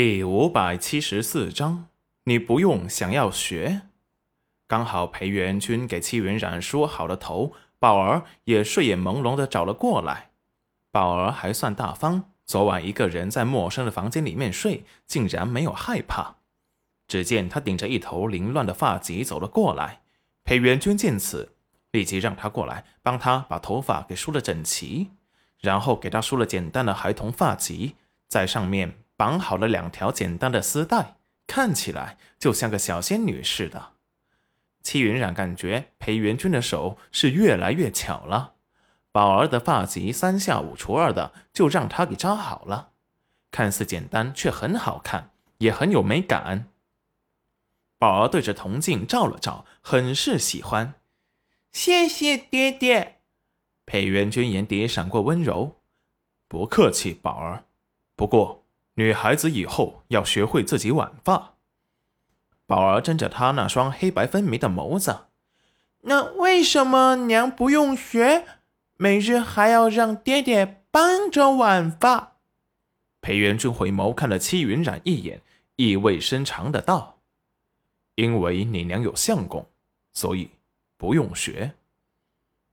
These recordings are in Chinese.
第五百七十四章，你不用想要学。刚好裴元君给戚云染梳好了头，宝儿也睡眼朦胧的找了过来。宝儿还算大方，昨晚一个人在陌生的房间里面睡，竟然没有害怕。只见他顶着一头凌乱的发髻走了过来。裴元君见此，立即让他过来帮他把头发给梳了整齐，然后给他梳了简单的孩童发髻，在上面。绑好了两条简单的丝带，看起来就像个小仙女似的。戚云染感觉裴元君的手是越来越巧了，宝儿的发髻三下五除二的就让他给扎好了，看似简单却很好看，也很有美感。宝儿对着铜镜照了照，很是喜欢。谢谢爹爹。裴元君眼底闪过温柔，不客气，宝儿。不过。女孩子以后要学会自己挽发。宝儿睁着她那双黑白分明的眸子，那为什么娘不用学，每日还要让爹爹帮着挽发？裴元君回眸看了戚云染一眼，意味深长的道：“因为你娘有相公，所以不用学。”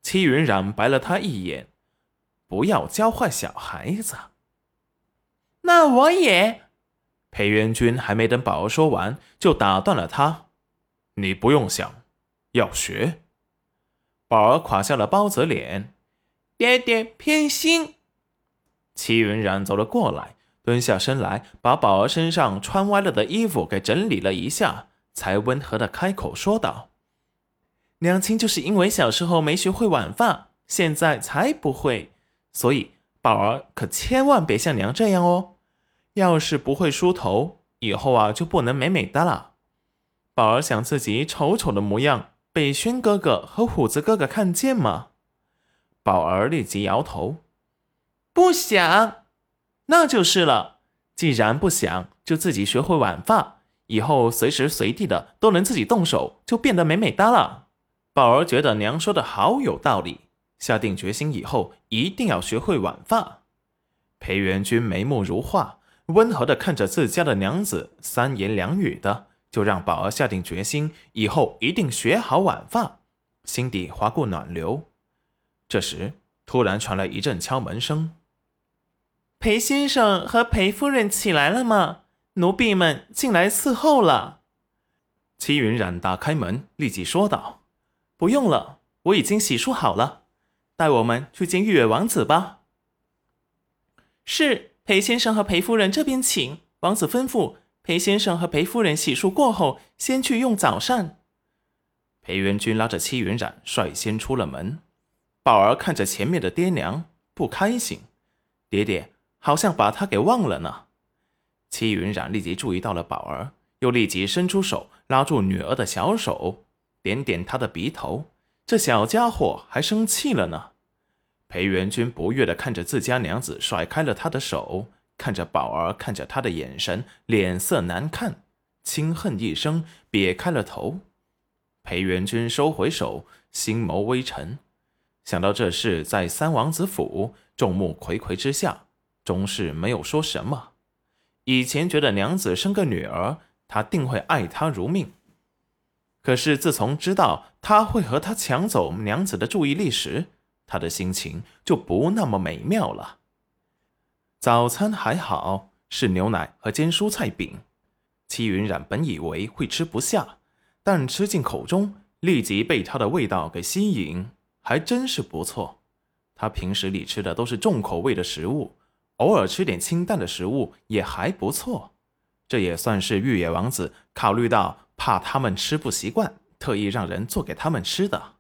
戚云染白了他一眼，不要教坏小孩子。那我也。裴元君还没等宝儿说完，就打断了他：“你不用想，要学。”宝儿垮下了包子脸：“爹爹偏心。”齐云染走了过来，蹲下身来，把宝儿身上穿歪了的衣服给整理了一下，才温和的开口说道：“娘亲就是因为小时候没学会挽发，现在才不会，所以宝儿可千万别像娘这样哦。”要是不会梳头，以后啊就不能美美的了。宝儿想自己丑丑的模样被轩哥哥和虎子哥哥看见吗？宝儿立即摇头，不想。那就是了。既然不想，就自己学会挽发，以后随时随地的都能自己动手，就变得美美哒了。宝儿觉得娘说的好有道理，下定决心以后一定要学会挽发。裴元君眉目如画。温和的看着自家的娘子，三言两语的就让宝儿下定决心，以后一定学好晚饭，心底划过暖流。这时，突然传来一阵敲门声：“裴先生和裴夫人起来了吗？奴婢们进来伺候了。”齐云染打开门，立即说道：“不用了，我已经洗漱好了，带我们去见玉月王子吧。”是。裴先生和裴夫人这边请，王子吩咐裴先生和裴夫人洗漱过后，先去用早膳。裴元君拉着戚云染率先出了门，宝儿看着前面的爹娘不开心，爹爹好像把他给忘了呢。戚云染立即注意到了宝儿，又立即伸出手拉住女儿的小手，点点她的鼻头，这小家伙还生气了呢。裴元君不悦地看着自家娘子，甩开了他的手，看着宝儿，看着他的眼神，脸色难看，轻哼一声，别开了头。裴元君收回手，心眸微沉，想到这事在三王子府，众目睽睽之下，终是没有说什么。以前觉得娘子生个女儿，他定会爱她如命，可是自从知道他会和他抢走娘子的注意力时，他的心情就不那么美妙了。早餐还好，是牛奶和煎蔬菜饼。戚云染本以为会吃不下，但吃进口中，立即被它的味道给吸引，还真是不错。他平时里吃的都是重口味的食物，偶尔吃点清淡的食物也还不错。这也算是玉野王子考虑到怕他们吃不习惯，特意让人做给他们吃的。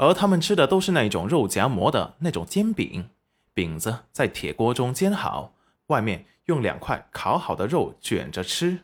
而他们吃的都是那种肉夹馍的那种煎饼，饼子在铁锅中煎好，外面用两块烤好的肉卷着吃。